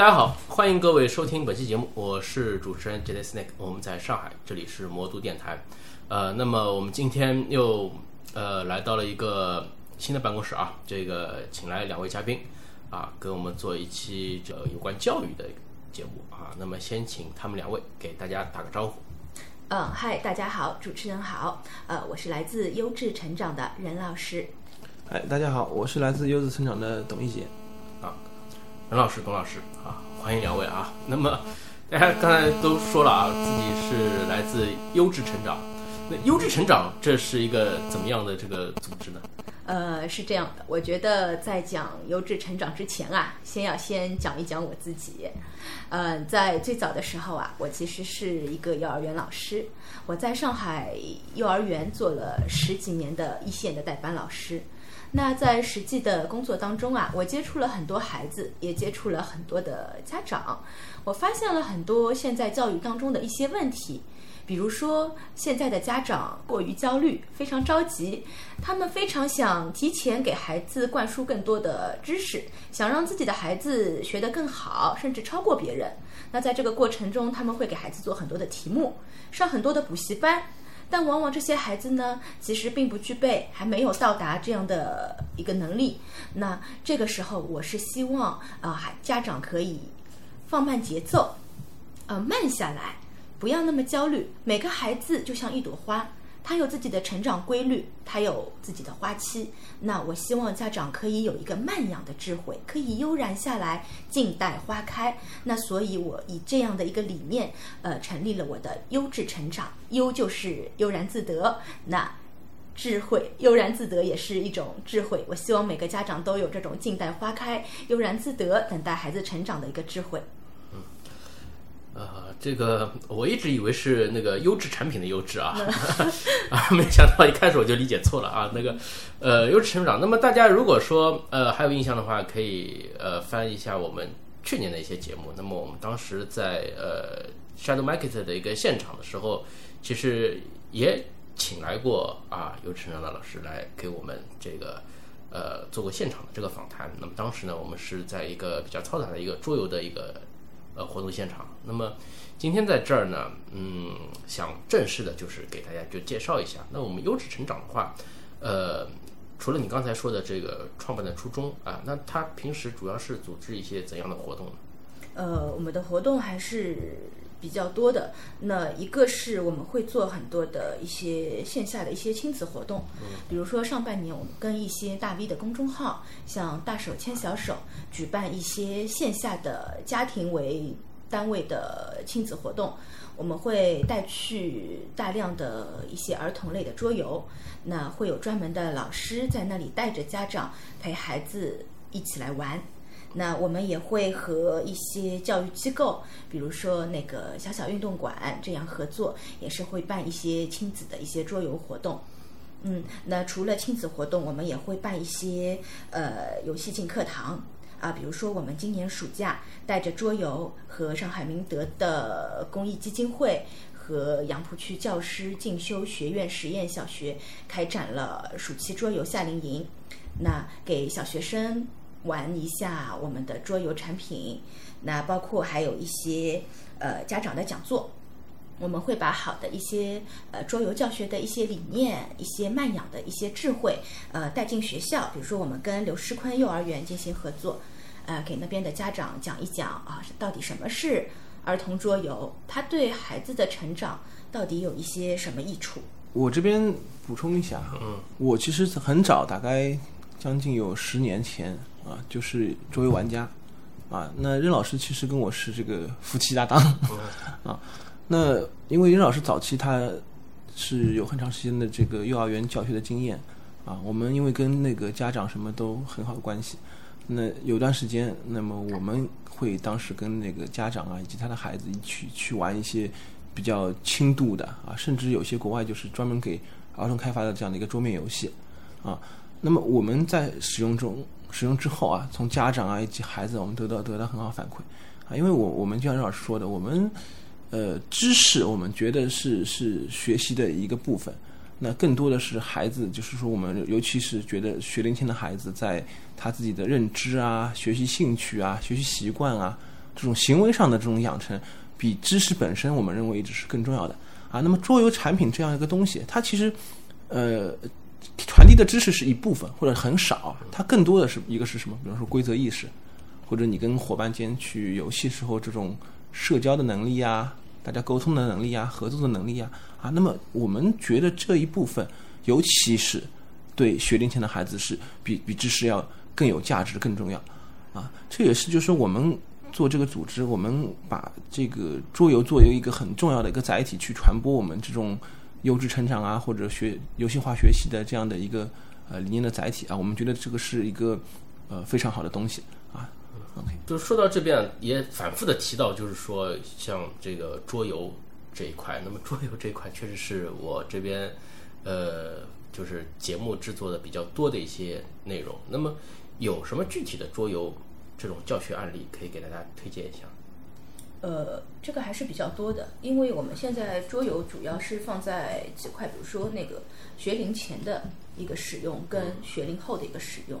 大家好，欢迎各位收听本期节目，我是主持人 J Snake，我们在上海，这里是魔都电台。呃，那么我们今天又呃来到了一个新的办公室啊，这个请来两位嘉宾啊，跟我们做一期这有关教育的节目啊。那么先请他们两位给大家打个招呼。嗯，嗨，大家好，主持人好，呃，我是来自优质成长的任老师。哎，大家好，我是来自优质成长的董一杰。任老师、董老师啊，欢迎两位啊。那么大家刚才都说了啊，自己是来自优质成长。那优质成长这是一个怎么样的这个组织呢？呃，是这样的，我觉得在讲优质成长之前啊，先要先讲一讲我自己。呃，在最早的时候啊，我其实是一个幼儿园老师，我在上海幼儿园做了十几年的一线的代班老师。那在实际的工作当中啊，我接触了很多孩子，也接触了很多的家长，我发现了很多现在教育当中的一些问题，比如说现在的家长过于焦虑，非常着急，他们非常想提前给孩子灌输更多的知识，想让自己的孩子学得更好，甚至超过别人。那在这个过程中，他们会给孩子做很多的题目，上很多的补习班。但往往这些孩子呢，其实并不具备，还没有到达这样的一个能力。那这个时候，我是希望啊，家长可以放慢节奏，呃，慢下来，不要那么焦虑。每个孩子就像一朵花。他有自己的成长规律，他有自己的花期。那我希望家长可以有一个慢养的智慧，可以悠然下来，静待花开。那所以，我以这样的一个理念，呃，成立了我的优质成长。优就是悠然自得，那智慧悠然自得也是一种智慧。我希望每个家长都有这种静待花开、悠然自得、等待孩子成长的一个智慧。嗯呃，这个我一直以为是那个优质产品的优质啊，啊，没想到一开始我就理解错了啊。那个，呃，优质成长。那么大家如果说呃还有印象的话，可以呃翻一下我们去年的一些节目。那么我们当时在呃 Shadow Market 的一个现场的时候，其实也请来过啊优质成长的老师来给我们这个呃做过现场的这个访谈。那么当时呢，我们是在一个比较嘈杂的一个桌游的一个。呃，活动现场。那么今天在这儿呢，嗯，想正式的就是给大家就介绍一下。那我们优质成长的话，呃，除了你刚才说的这个创办的初衷啊，那他平时主要是组织一些怎样的活动呢？呃，我们的活动还是比较多的。那一个是我们会做很多的一些线下的一些亲子活动，比如说上半年我们跟一些大 V 的公众号，像大手牵小手，举办一些线下的家庭为单位的亲子活动，我们会带去大量的一些儿童类的桌游，那会有专门的老师在那里带着家长陪孩子一起来玩。那我们也会和一些教育机构，比如说那个小小运动馆这样合作，也是会办一些亲子的一些桌游活动。嗯，那除了亲子活动，我们也会办一些呃游戏进课堂啊，比如说我们今年暑假带着桌游和上海明德的公益基金会和杨浦区教师进修学院实验小学开展了暑期桌游夏令营，那给小学生。玩一下我们的桌游产品，那包括还有一些呃家长的讲座，我们会把好的一些呃桌游教学的一些理念、一些慢养的一些智慧呃带进学校。比如说，我们跟刘诗坤幼儿园进行合作，呃，给那边的家长讲一讲啊，到底什么是儿童桌游，它对孩子的成长到底有一些什么益处？我这边补充一下，嗯，我其实很早，大概将近有十年前。啊，就是作为玩家，啊，那任老师其实跟我是这个夫妻搭档，啊，那因为任老师早期他是有很长时间的这个幼儿园教学的经验，啊，我们因为跟那个家长什么都很好的关系，那有段时间，那么我们会当时跟那个家长啊以及他的孩子一起去玩一些比较轻度的啊，甚至有些国外就是专门给儿童开发的这样的一个桌面游戏，啊，那么我们在使用中。使用之后啊，从家长啊以及孩子，我们得到得到很好反馈啊，因为我我们就像任老师说的，我们呃知识我们觉得是是学习的一个部分，那更多的是孩子，就是说我们尤其是觉得学龄前的孩子，在他自己的认知啊、学习兴趣啊、学习习惯啊这种行为上的这种养成，比知识本身我们认为一直是更重要的啊。那么桌游产品这样一个东西，它其实呃传递的知识是一部分或者很少，它更多的是一个是什么？比方说规则意识，或者你跟伙伴间去游戏时候这种社交的能力呀、大家沟通的能力呀、合作的能力呀啊。那么我们觉得这一部分，尤其是对学龄前的孩子是比比知识要更有价值、更重要啊。这也是就是我们做这个组织，我们把这个桌游作为一个很重要的一个载体，去传播我们这种优质成长啊，或者学游戏化学习的这样的一个呃理念的载体啊。我们觉得这个是一个呃非常好的东西。就是说到这边也反复的提到，就是说像这个桌游这一块，那么桌游这一块确实是我这边呃就是节目制作的比较多的一些内容。那么有什么具体的桌游这种教学案例可以给大家推荐一下？呃，这个还是比较多的，因为我们现在桌游主要是放在几块，比如说那个学龄前的一个使用，跟学龄后的一个使用。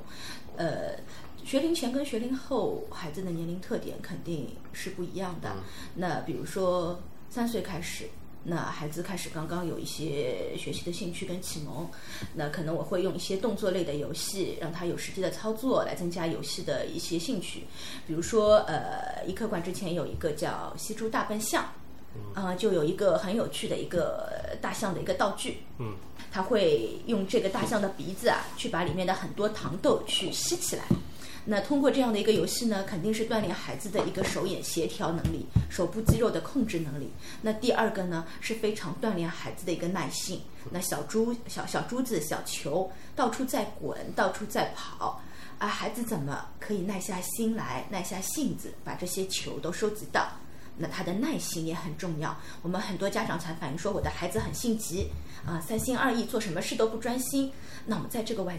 呃，学龄前跟学龄后孩子的年龄特点肯定是不一样的。那比如说三岁开始。那孩子开始刚刚有一些学习的兴趣跟启蒙，那可能我会用一些动作类的游戏，让他有实际的操作来增加游戏的一些兴趣。比如说，呃，一科馆之前有一个叫《吸珠大笨象》，啊，就有一个很有趣的一个大象的一个道具，嗯，他会用这个大象的鼻子啊，去把里面的很多糖豆去吸起来。那通过这样的一个游戏呢，肯定是锻炼孩子的一个手眼协调能力、手部肌肉的控制能力。那第二个呢，是非常锻炼孩子的一个耐性。那小珠、小小珠子、小球到处在滚，到处在跑，啊，孩子怎么可以耐下心来、耐下性子把这些球都收集到？那他的耐心也很重要。我们很多家长才反映说，我的孩子很性急，啊，三心二意，做什么事都不专心。那我们在这个外。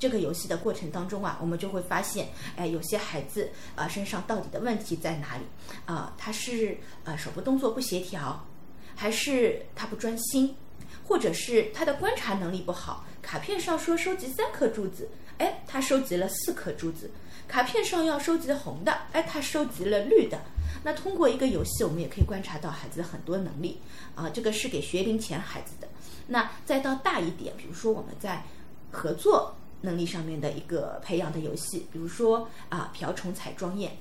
这个游戏的过程当中啊，我们就会发现，哎，有些孩子啊身上到底的问题在哪里？啊，他是呃手部动作不协调，还是他不专心，或者是他的观察能力不好？卡片上说收集三颗珠子，哎，他收集了四颗珠子；卡片上要收集红的，哎，他收集了绿的。那通过一个游戏，我们也可以观察到孩子的很多能力啊。这个是给学龄前孩子的。那再到大一点，比如说我们在合作。能力上面的一个培养的游戏，比如说啊，瓢虫彩妆宴，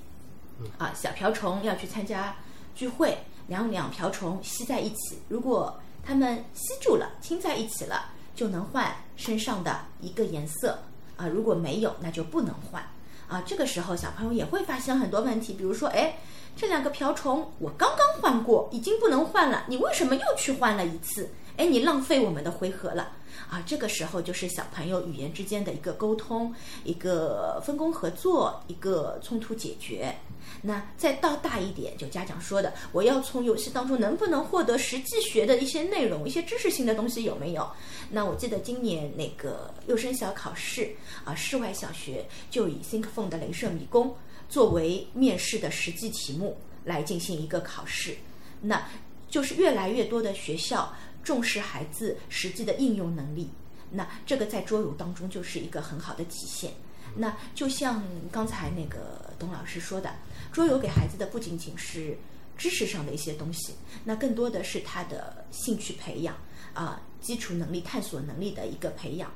啊，小瓢虫要去参加聚会，两两瓢虫吸在一起，如果它们吸住了，亲在一起了，就能换身上的一个颜色啊，如果没有，那就不能换啊。这个时候小朋友也会发现很多问题，比如说，哎，这两个瓢虫我刚刚换过，已经不能换了，你为什么又去换了一次？哎，你浪费我们的回合了。啊，这个时候就是小朋友语言之间的一个沟通，一个分工合作，一个冲突解决。那再到大一点，就家长说的，我要从游戏当中能不能获得实际学的一些内容，一些知识性的东西有没有？那我记得今年那个幼升小考试啊，室外小学就以 ThinkPhone 的镭射迷宫作为面试的实际题目来进行一个考试。那就是越来越多的学校。重视孩子实际的应用能力，那这个在桌游当中就是一个很好的体现。那就像刚才那个董老师说的，桌游给孩子的不仅仅是知识上的一些东西，那更多的是他的兴趣培养啊，基础能力、探索能力的一个培养。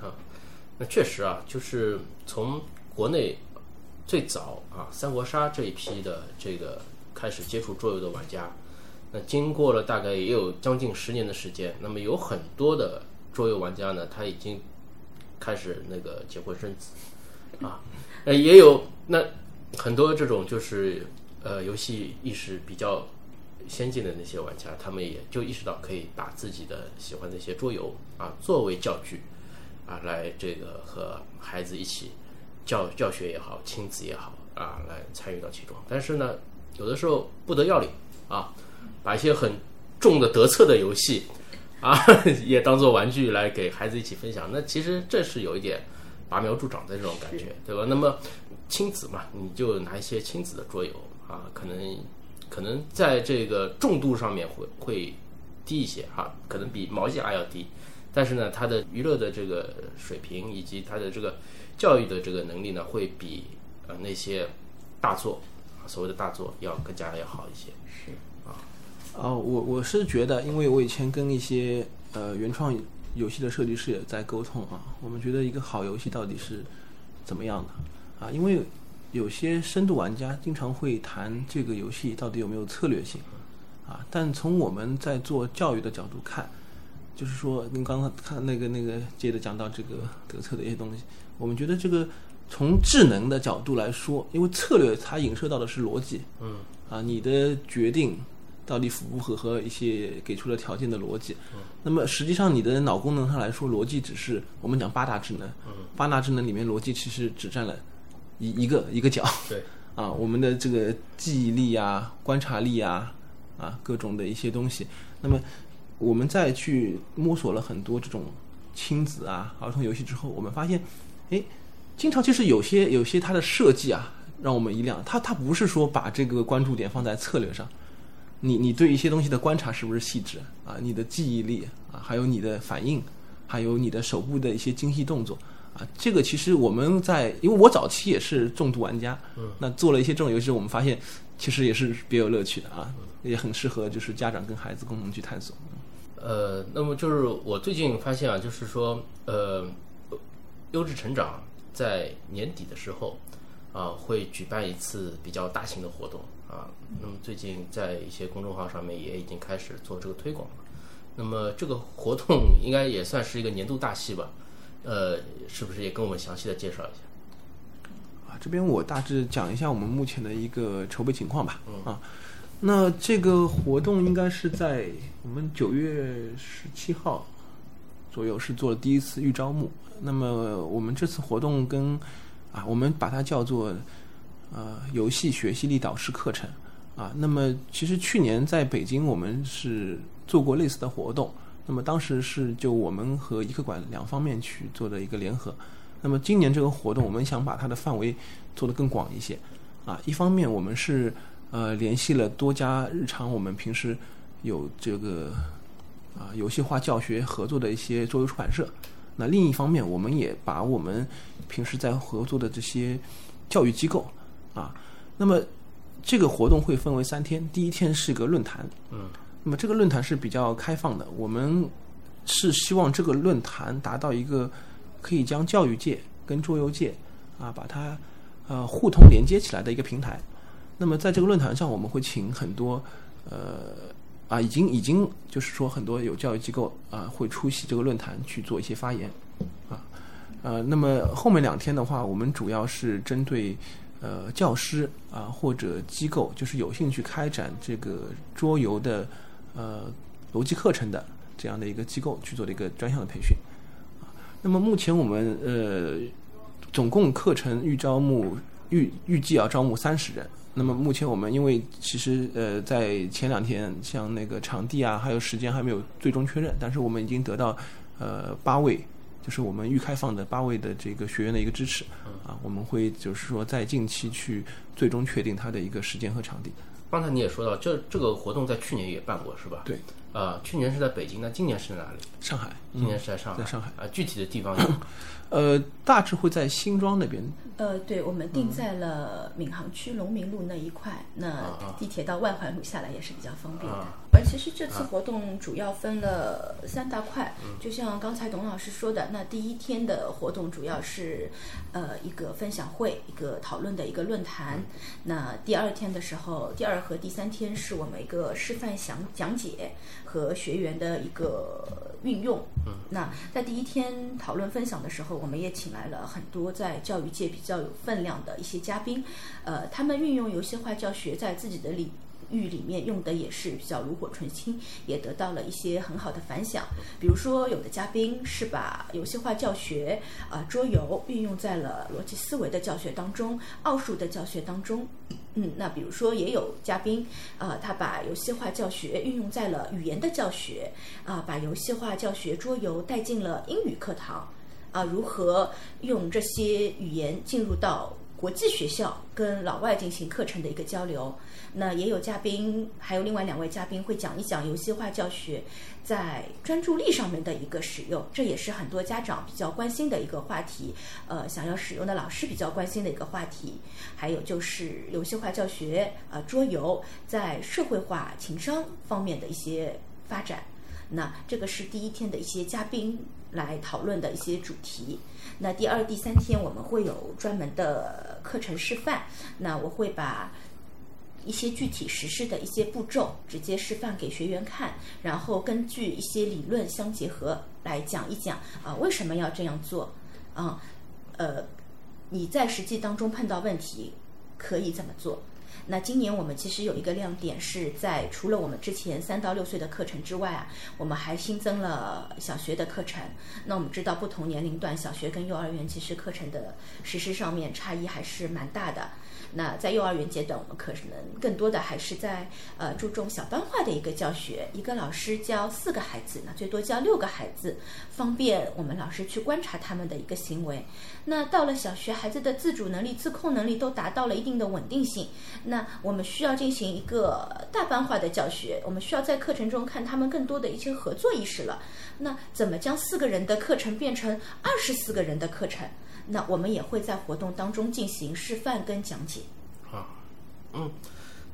啊，那确实啊，就是从国内最早啊三国杀这一批的这个开始接触桌游的玩家。那经过了大概也有将近十年的时间，那么有很多的桌游玩家呢，他已经开始那个结婚生子啊，呃，也有那很多这种就是呃游戏意识比较先进的那些玩家，他们也就意识到可以把自己的喜欢的一些桌游啊作为教具啊来这个和孩子一起教教学也好，亲子也好啊来参与到其中，但是呢，有的时候不得要领啊。把一些很重的得策的游戏啊，也当做玩具来给孩子一起分享。那其实这是有一点拔苗助长的这种感觉，对吧？那么亲子嘛，你就拿一些亲子的桌游啊，可能可能在这个重度上面会会低一些哈，可能比毛线还要低。但是呢，它的娱乐的这个水平以及它的这个教育的这个能力呢，会比呃那些大作所谓的大作要更加要好一些。是哦，我我是觉得，因为我以前跟一些呃原创游戏的设计师也在沟通啊，我们觉得一个好游戏到底是怎么样的啊？因为有些深度玩家经常会谈这个游戏到底有没有策略性啊，但从我们在做教育的角度看，就是说您刚刚看那个那个接着讲到这个德策的一些东西，我们觉得这个从智能的角度来说，因为策略它影射到的是逻辑，嗯啊，你的决定到底符不符合一些给出的条件的逻辑？那么实际上你的脑功能上来说，逻辑只是我们讲八大智能，八大智能里面逻辑其实只占了一一个一个角。对，啊，我们的这个记忆力啊、观察力啊、啊各种的一些东西。那么我们再去摸索了很多这种亲子啊、儿童游戏之后，我们发现，哎，经常其实有些有些它的设计啊，让我们一亮。它它不是说把这个关注点放在策略上，你你对一些东西的观察是不是细致啊？你的记忆力啊，还有你的反应，还有你的手部的一些精细动作啊，这个其实我们在，因为我早期也是重度玩家，嗯，那做了一些这种游戏，我们发现其实也是别有乐趣的啊，也很适合就是家长跟孩子共同去探索。呃，那么就是我最近发现啊，就是说，呃，优质成长在年底的时候啊，会举办一次比较大型的活动啊。那么最近在一些公众号上面也已经开始做这个推广了。那么这个活动应该也算是一个年度大戏吧？呃，是不是也跟我们详细的介绍一下？啊，这边我大致讲一下我们目前的一个筹备情况吧。啊，那这个活动应该是在我们九月十七号左右是做了第一次预招募。那么我们这次活动跟啊，我们把它叫做呃游戏学习力导师课程啊。那么其实去年在北京我们是做过类似的活动，那么当时是就我们和一客馆两方面去做的一个联合。那么今年这个活动，我们想把它的范围做得更广一些啊。一方面我们是呃联系了多家日常我们平时有这个啊游戏化教学合作的一些桌游出版社。那另一方面，我们也把我们平时在合作的这些教育机构啊，那么这个活动会分为三天，第一天是个论坛，嗯，那么这个论坛是比较开放的，我们是希望这个论坛达到一个可以将教育界跟桌游界啊把它呃互通连接起来的一个平台。那么在这个论坛上，我们会请很多呃。啊，已经已经就是说，很多有教育机构啊会出席这个论坛去做一些发言，啊，呃，那么后面两天的话，我们主要是针对呃教师啊或者机构，就是有兴趣开展这个桌游的呃逻辑课程的这样的一个机构去做的一个专项的培训，那么目前我们呃总共课程预招募预预计要招募三十人。那么目前我们因为其实呃在前两天像那个场地啊还有时间还没有最终确认，但是我们已经得到呃八位，就是我们预开放的八位的这个学员的一个支持，啊我们会就是说在近期去最终确定它的一个时间和场地。刚才你也说到，这这个活动在去年也办过是吧？对。呃，去年是在北京，那今年是在哪里？上海。今年是在上海。在上海。啊，具体的地方有？呃，大致会在新庄那边。呃，对，我们定在了闵行区龙民路那一块，那地铁到外环路下来也是比较方便的。而其实这次活动主要分了三大块，就像刚才董老师说的，那第一天的活动主要是呃一个分享会，一个讨论的一个论坛。那第二天的时候，第二和第三天是我们一个示范讲讲解和学员的一个运用。那在第一天讨论分享的时候，我们也请来了很多在教育界比较有分量的一些嘉宾，呃，他们运用游戏化教学在自己的领域里面用的也是比较炉火纯青，也得到了一些很好的反响。比如说，有的嘉宾是把游戏化教学啊桌游运用在了逻辑思维的教学当中、奥数的教学当中。嗯，那比如说也有嘉宾啊，他把游戏化教学运用在了语言的教学啊，把游戏化教学桌游带进了英语课堂啊，如何用这些语言进入到国际学校跟老外进行课程的一个交流。那也有嘉宾，还有另外两位嘉宾会讲一讲游戏化教学在专注力上面的一个使用，这也是很多家长比较关心的一个话题。呃，想要使用的老师比较关心的一个话题。还有就是游戏化教学，呃，桌游在社会化、情商方面的一些发展。那这个是第一天的一些嘉宾来讨论的一些主题。那第二、第三天我们会有专门的课程示范。那我会把一些具体实施的一些步骤直接示范给学员看，然后根据一些理论相结合来讲一讲啊，为什么要这样做啊？呃，你在实际当中碰到问题可以怎么做？那今年我们其实有一个亮点是在除了我们之前三到六岁的课程之外啊，我们还新增了小学的课程。那我们知道不同年龄段小学跟幼儿园其实课程的实施上面差异还是蛮大的。那在幼儿园阶段，我们可能更多的还是在呃注重小班化的一个教学，一个老师教四个孩子，那最多教六个孩子，方便我们老师去观察他们的一个行为。那到了小学，孩子的自主能力、自控能力都达到了一定的稳定性，那我们需要进行一个大班化的教学，我们需要在课程中看他们更多的一些合作意识了。那怎么将四个人的课程变成二十四个人的课程？那我们也会在活动当中进行示范跟讲解。啊，嗯，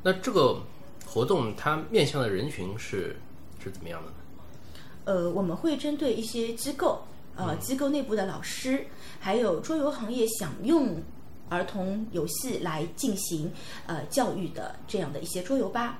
那这个活动它面向的人群是是怎么样的呢？呃，我们会针对一些机构，呃，机构内部的老师，还有桌游行业想用儿童游戏来进行呃教育的这样的一些桌游吧。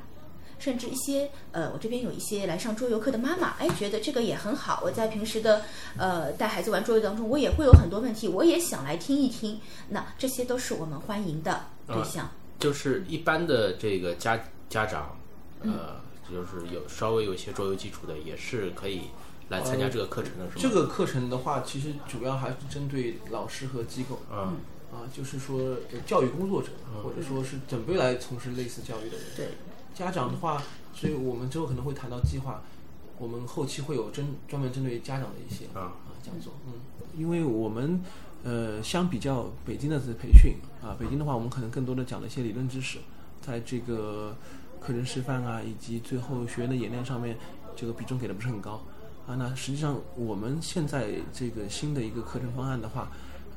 甚至一些呃，我这边有一些来上桌游课的妈妈，哎，觉得这个也很好。我在平时的呃带孩子玩桌游当中，我也会有很多问题，我也想来听一听。那这些都是我们欢迎的对象。就是一般的这个家家长，呃，就是有稍微有一些桌游基础的，也是可以来参加这个课程的，是吗？这个课程的话，其实主要还是针对老师和机构。嗯。啊，就是说教育工作者，或者说是准备来从事类似教育的人。对。家长的话，所以我们之后可能会谈到计划，我们后期会有针专门针对家长的一些啊啊讲座，嗯，因为我们呃相比较北京的这培训啊，北京的话我们可能更多的讲了一些理论知识，在这个课程示范啊以及最后学员的演练上面，这个比重给的不是很高啊。那实际上我们现在这个新的一个课程方案的话，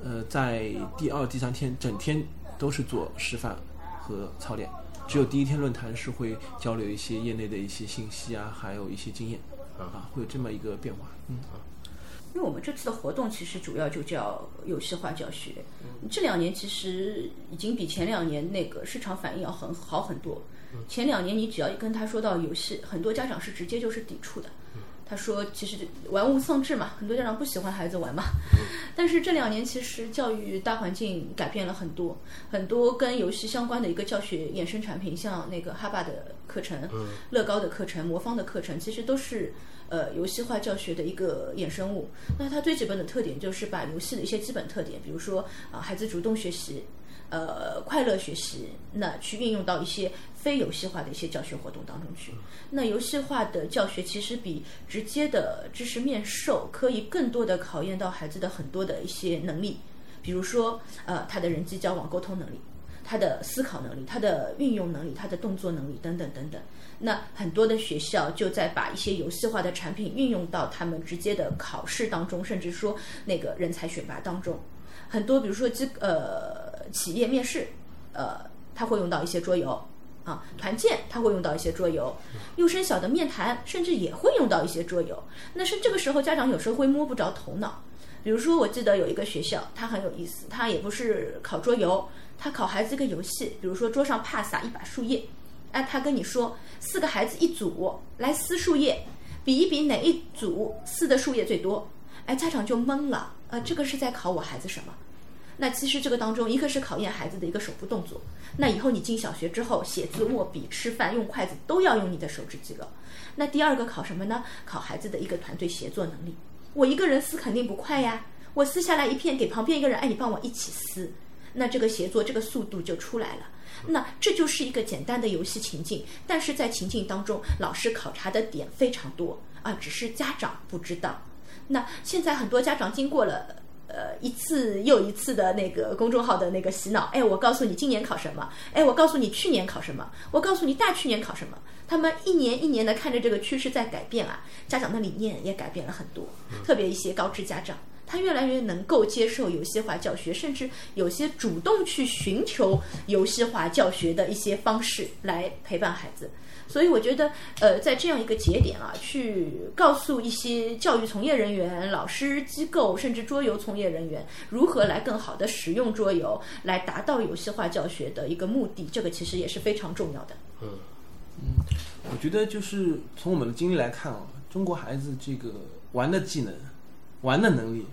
呃，在第二、第三天整天都是做示范和操练。只有第一天论坛是会交流一些业内的一些信息啊，还有一些经验，啊，会有这么一个变化，嗯啊。因为我们这次的活动其实主要就叫游戏化教学，这两年其实已经比前两年那个市场反应要很好很多。前两年你只要一跟他说到游戏，很多家长是直接就是抵触的。他说：“其实玩物丧志嘛，很多家长不喜欢孩子玩嘛。但是这两年其实教育大环境改变了很多，很多跟游戏相关的一个教学衍生产品，像那个哈巴的课程、乐高的课程、魔方的课程，其实都是呃游戏化教学的一个衍生物。那它最基本的特点就是把游戏的一些基本特点，比如说啊孩子主动学习。”呃，快乐学习，那去运用到一些非游戏化的一些教学活动当中去。那游戏化的教学其实比直接的知识面授可以更多的考验到孩子的很多的一些能力，比如说呃他的人际交往沟通能力，他的思考能力，他的运用能力，他的动作能力等等等等。那很多的学校就在把一些游戏化的产品运用到他们直接的考试当中，甚至说那个人才选拔当中。很多比如说机呃。企业面试，呃，他会用到一些桌游啊，团建他会用到一些桌游，幼升小的面谈甚至也会用到一些桌游。那是这个时候家长有时候会摸不着头脑。比如说，我记得有一个学校，他很有意思，他也不是考桌游，他考孩子一个游戏，比如说桌上怕撒一把树叶，哎，他跟你说四个孩子一组来撕树叶，比一比哪一组撕的树叶最多，哎，家长就懵了，呃，这个是在考我孩子什么？那其实这个当中，一个是考验孩子的一个手部动作。那以后你进小学之后，写字、握笔、吃饭、用筷子都要用你的手指肌肉。那第二个考什么呢？考孩子的一个团队协作能力。我一个人撕肯定不快呀，我撕下来一片给旁边一个人，哎，你帮我一起撕，那这个协作这个速度就出来了。那这就是一个简单的游戏情境，但是在情境当中，老师考察的点非常多啊，只是家长不知道。那现在很多家长经过了。呃，呃一次又一次的那个公众号的那个洗脑，哎，我告诉你今年考什么，哎，我告诉你去年考什么，我告诉你大去年考什么，他们一年一年的看着这个趋势在改变啊，家长的理念也改变了很多，特别一些高知家长。他越来越能够接受游戏化教学，甚至有些主动去寻求游戏化教学的一些方式来陪伴孩子。所以我觉得，呃，在这样一个节点啊，去告诉一些教育从业人员、老师、机构，甚至桌游从业人员，如何来更好的使用桌游，来达到游戏化教学的一个目的，这个其实也是非常重要的。嗯嗯，我觉得就是从我们的经历来看啊，中国孩子这个玩的技能、玩的能力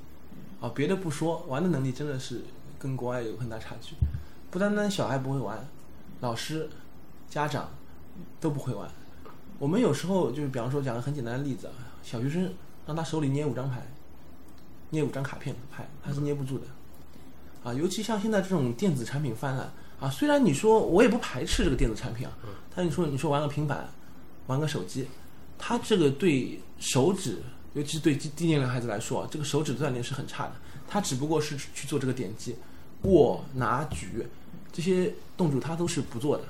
啊，别的不说，玩的能力真的是跟国外有很大差距。不单单小孩不会玩，老师、家长。都不会玩。我们有时候就是，比方说讲个很简单的例子啊，小学生让他手里捏五张牌，捏五张卡片牌，他是捏不住的。啊，尤其像现在这种电子产品泛滥啊，虽然你说我也不排斥这个电子产品啊，但你说你说玩个平板，玩个手机，他这个对手指，尤其是对低低年龄孩子来说啊，这个手指锻炼是很差的。他只不过是去做这个点击、握、拿、举这些动作，他都是不做的。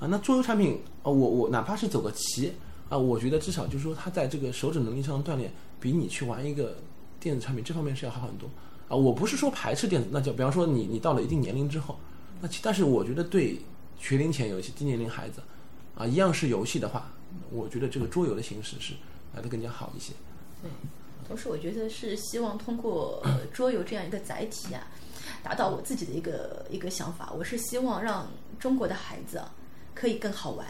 啊，那桌游产品啊，我我哪怕是走个棋啊，我觉得至少就是说，他在这个手指能力上的锻炼，比你去玩一个电子产品这方面是要好很多啊。我不是说排斥电子，那就比方说你你到了一定年龄之后，那其但是我觉得对学龄前有一些低年龄孩子啊，一样是游戏的话，我觉得这个桌游的形式是来的更加好一些。对，同时我觉得是希望通过桌游这样一个载体啊，达到我自己的一个一个想法，我是希望让中国的孩子啊。可以更好玩。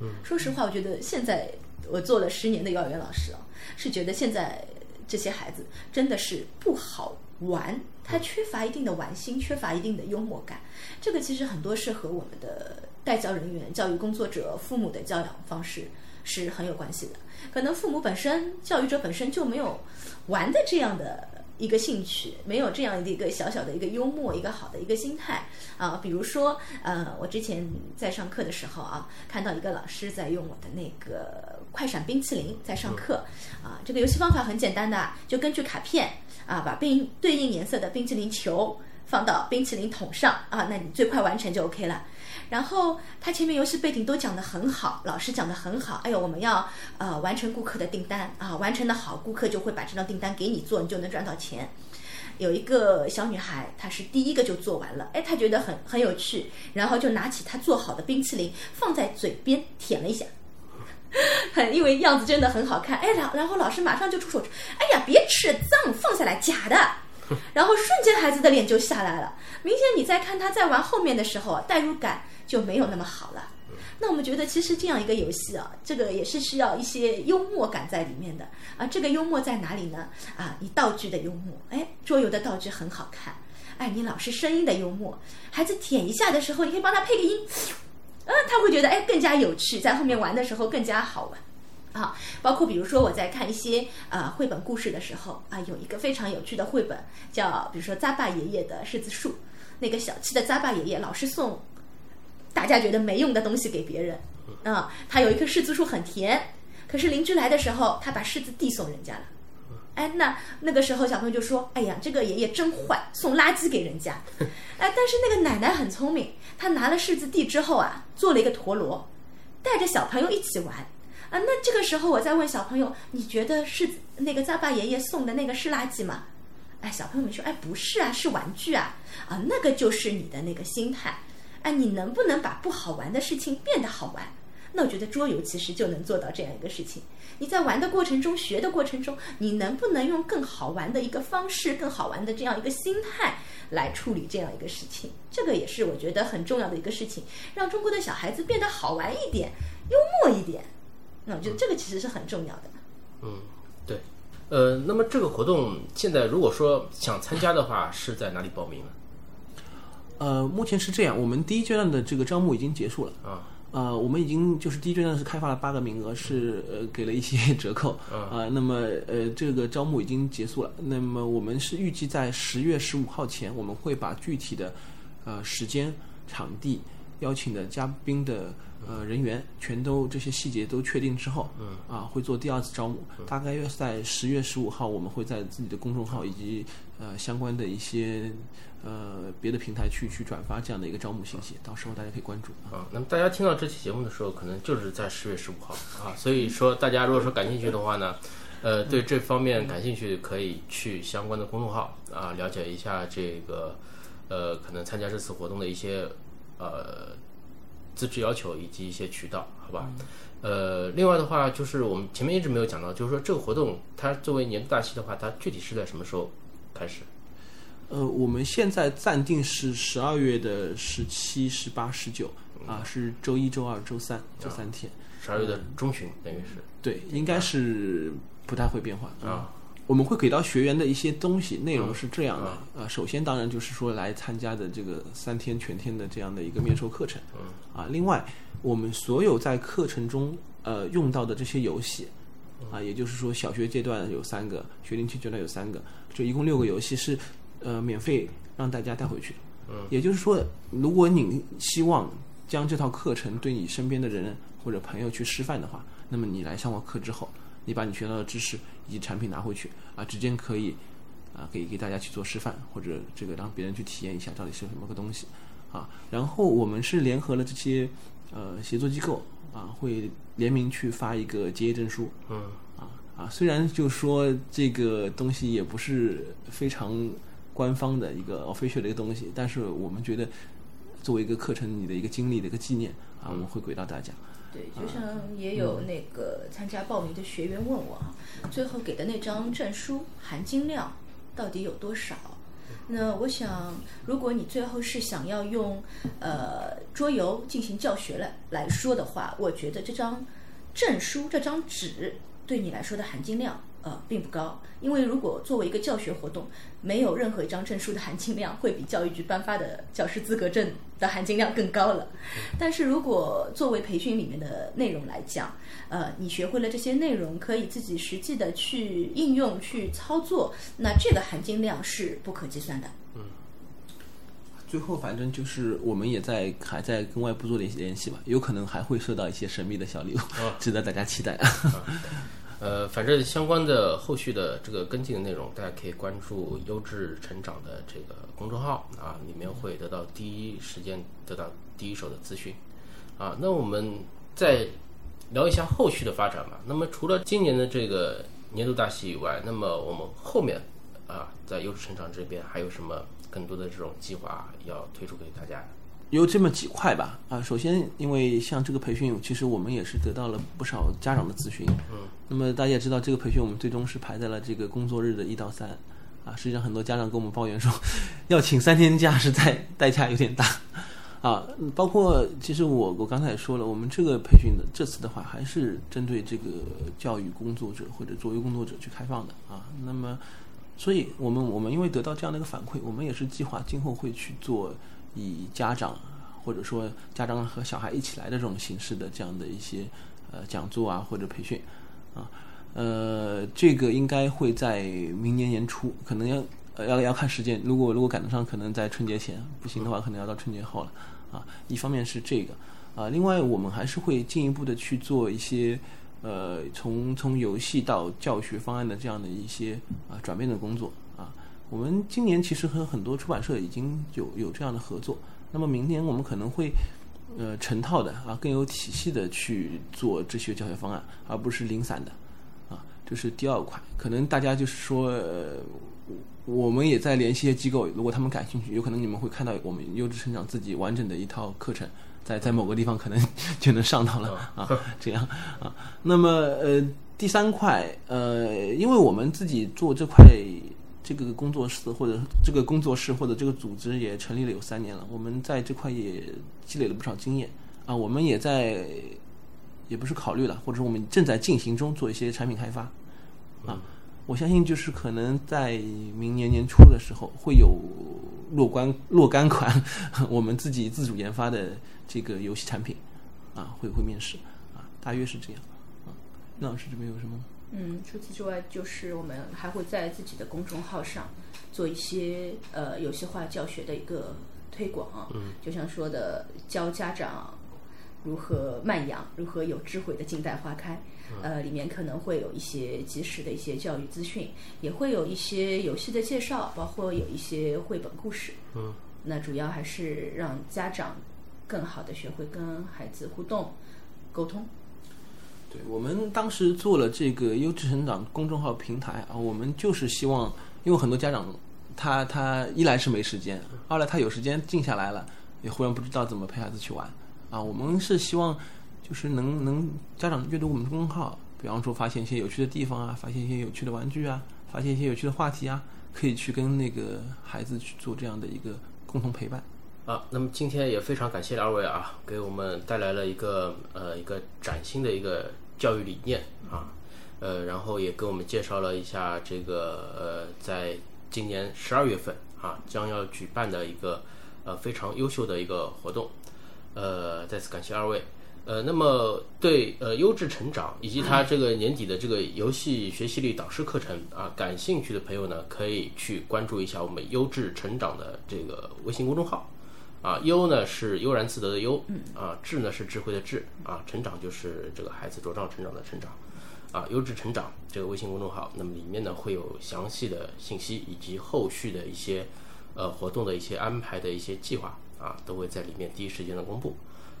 嗯，说实话，我觉得现在我做了十年的幼儿园老师啊，是觉得现在这些孩子真的是不好玩，他缺乏一定的玩心，缺乏一定的幽默感。这个其实很多是和我们的代教人员、教育工作者、父母的教养方式是很有关系的。可能父母本身、教育者本身就没有玩的这样的。一个兴趣，没有这样的一个小小的一个幽默，一个好的一个心态啊。比如说，呃，我之前在上课的时候啊，看到一个老师在用我的那个快闪冰淇淋在上课啊。这个游戏方法很简单的，就根据卡片啊，把冰对应颜色的冰淇淋球放到冰淇淋桶上啊，那你最快完成就 OK 了。然后他前面游戏背景都讲得很好，老师讲得很好。哎呦，我们要呃完成顾客的订单啊，完成的好，顾客就会把这张订单给你做，你就能赚到钱。有一个小女孩，她是第一个就做完了，哎，她觉得很很有趣，然后就拿起她做好的冰淇淋放在嘴边舔了一下，很 因为样子真的很好看，哎，然然后老师马上就出手，哎呀，别吃脏，放下来，假的。然后瞬间孩子的脸就下来了，明显你在看他在玩后面的时候，代入感。就没有那么好了。那我们觉得，其实这样一个游戏啊，这个也是需要一些幽默感在里面的啊。这个幽默在哪里呢？啊，你道具的幽默，哎，桌游的道具很好看。哎，你老师声音的幽默，孩子舔一下的时候，你可以帮他配个音，嗯，他会觉得哎更加有趣，在后面玩的时候更加好玩啊。包括比如说我在看一些啊绘本故事的时候啊，有一个非常有趣的绘本，叫比如说扎巴爷爷的柿子树，那个小气的扎巴爷爷老是送。大家觉得没用的东西给别人，啊，他有一棵柿子树很甜，可是邻居来的时候，他把柿子地送人家了，哎，那那个时候小朋友就说：“哎呀，这个爷爷真坏，送垃圾给人家。” 哎，但是那个奶奶很聪明，她拿了柿子地之后啊，做了一个陀螺，带着小朋友一起玩。啊，那这个时候我再问小朋友：“你觉得是那个扎巴爷爷送的那个是垃圾吗？”哎，小朋友们说：“哎，不是啊，是玩具啊。”啊，那个就是你的那个心态。哎，你能不能把不好玩的事情变得好玩？那我觉得桌游其实就能做到这样一个事情。你在玩的过程中、学的过程中，你能不能用更好玩的一个方式、更好玩的这样一个心态来处理这样一个事情？这个也是我觉得很重要的一个事情，让中国的小孩子变得好玩一点、幽默一点。那我觉得这个其实是很重要的。嗯，对。呃，那么这个活动现在如果说想参加的话，是在哪里报名呢？呃，目前是这样，我们第一阶段的这个招募已经结束了啊。呃，我们已经就是第一阶段是开发了八个名额，是呃给了一些 折扣啊。那么呃这个招募已经结束了，那么我们是预计在十月十五号前，我们会把具体的呃时间、场地、邀请的嘉宾的呃人员全都这些细节都确定之后，嗯，啊，会做第二次招募，大概约是在十月十五号，我们会在自己的公众号以及呃相关的一些呃别的平台去去转发这样的一个招募信息，到时候大家可以关注。啊。啊，那么大家听到这期节目的时候，可能就是在十月十五号。啊，所以说大家如果说感兴趣的话呢，呃，对这方面感兴趣，可以去相关的公众号啊，了解一下这个呃，可能参加这次活动的一些呃资质要求以及一些渠道，好吧？呃，另外的话，就是我们前面一直没有讲到，就是说这个活动它作为年度大戏的话，它具体是在什么时候开始？呃，我们现在暂定是十二月的十七、十八、十九啊，是周一周二、周三这三天。十二月的中旬，等于是对，应该是不太会变化啊。我们会给到学员的一些东西，内容是这样的啊。首先，当然就是说来参加的这个三天全天的这样的一个面授课程，啊，另外我们所有在课程中呃用到的这些游戏，啊，也就是说小学阶段有三个，学龄期阶段有三个，就一共六个游戏是呃免费让大家带回去。嗯，也就是说，如果你希望将这套课程对你身边的人或者朋友去示范的话，那么你来上过课之后。你把你学到的知识以及产品拿回去啊，直接可以啊给给大家去做示范，或者这个让别人去体验一下到底是什么个东西啊。然后我们是联合了这些呃协作机构啊，会联名去发一个结业证书。嗯啊啊，虽然就说这个东西也不是非常官方的一个 official 的一个东西，但是我们觉得作为一个课程你的一个经历的一个纪念啊，我们会给到大家。对，就像也有那个参加报名的学员问我啊，最后给的那张证书含金量到底有多少？那我想，如果你最后是想要用呃桌游进行教学来来说的话，我觉得这张证书这张纸对你来说的含金量呃并不高，因为如果作为一个教学活动，没有任何一张证书的含金量会比教育局颁发的教师资格证。的含金量更高了，但是如果作为培训里面的内容来讲，呃，你学会了这些内容，可以自己实际的去应用、去操作，那这个含金量是不可计算的。嗯。最后，反正就是我们也在还在跟外部做联系联系吧，有可能还会收到一些神秘的小礼物，值得大家期待。呃，反正相关的后续的这个跟进的内容，大家可以关注“优质成长”的这个公众号啊，里面会得到第一时间得到第一手的资讯啊。那我们再聊一下后续的发展吧。那么除了今年的这个年度大戏以外，那么我们后面啊，在优质成长这边还有什么更多的这种计划要推出给大家？有这么几块吧，啊，首先，因为像这个培训，其实我们也是得到了不少家长的咨询，嗯，那么大家也知道，这个培训我们最终是排在了这个工作日的一到三，啊，实际上很多家长跟我们抱怨说，要请三天假实在代价有点大，啊，包括其实我我刚才也说了，我们这个培训的这次的话，还是针对这个教育工作者或者作为工作者去开放的。啊，那么，所以我们我们因为得到这样的一个反馈，我们也是计划今后会去做。以家长或者说家长和小孩一起来的这种形式的这样的一些呃讲座啊或者培训啊呃这个应该会在明年年初，可能要要要看时间，如果如果赶得上，可能在春节前，不行的话可能要到春节后了啊。一方面是这个啊，另外我们还是会进一步的去做一些呃从从游戏到教学方案的这样的一些啊转变的工作。我们今年其实和很多出版社已经有有这样的合作，那么明年我们可能会，呃，成套的啊，更有体系的去做这些教学方案，而不是零散的，啊，这是第二块。可能大家就是说，呃，我们也在联系一些机构，如果他们感兴趣，有可能你们会看到我们优质成长自己完整的一套课程，在在某个地方可能就能上到了啊，这样啊。那么呃，第三块呃，因为我们自己做这块。这个工作室或者这个工作室或者这个组织也成立了有三年了，我们在这块也积累了不少经验啊。我们也在，也不是考虑了，或者我们正在进行中做一些产品开发啊。我相信就是可能在明年年初的时候会有若干若干款我们自己自主研发的这个游戏产品啊会会面试啊，大约是这样啊。那老师这边有什么？嗯，除此之外，就是我们还会在自己的公众号上做一些呃游戏化教学的一个推广，嗯，就像说的教家长如何慢养，如何有智慧的静待花开，呃，里面可能会有一些及时的一些教育资讯，也会有一些游戏的介绍，包括有一些绘本故事，嗯，那主要还是让家长更好的学会跟孩子互动沟通。对我们当时做了这个优质成长公众号平台啊，我们就是希望，因为很多家长他他一来是没时间，二来他有时间静下来了，也忽然不知道怎么陪孩子去玩啊。我们是希望就是能能家长阅读我们的公众号，比方说发现一些有趣的地方啊，发现一些有趣的玩具啊，发现一些有趣的话题啊，可以去跟那个孩子去做这样的一个共同陪伴。啊，那么今天也非常感谢二位啊，给我们带来了一个呃一个崭新的一个。教育理念啊，呃，然后也给我们介绍了一下这个呃，在今年十二月份啊将要举办的一个呃非常优秀的一个活动，呃，再次感谢二位。呃，那么对呃优质成长以及他这个年底的这个游戏学习力导师课程啊感兴趣的朋友呢，可以去关注一下我们优质成长的这个微信公众号。啊，优呢是悠然自得的优，啊，智呢是智慧的智，啊，成长就是这个孩子茁壮成长的成长，啊，优质成长这个微信公众号，那么里面呢会有详细的信息以及后续的一些呃活动的一些安排的一些计划，啊，都会在里面第一时间的公布，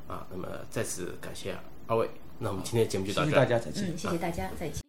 啊，那么再次感谢二位，那我们今天节目就到这，谢谢大家，再见，嗯，谢谢大家，再见。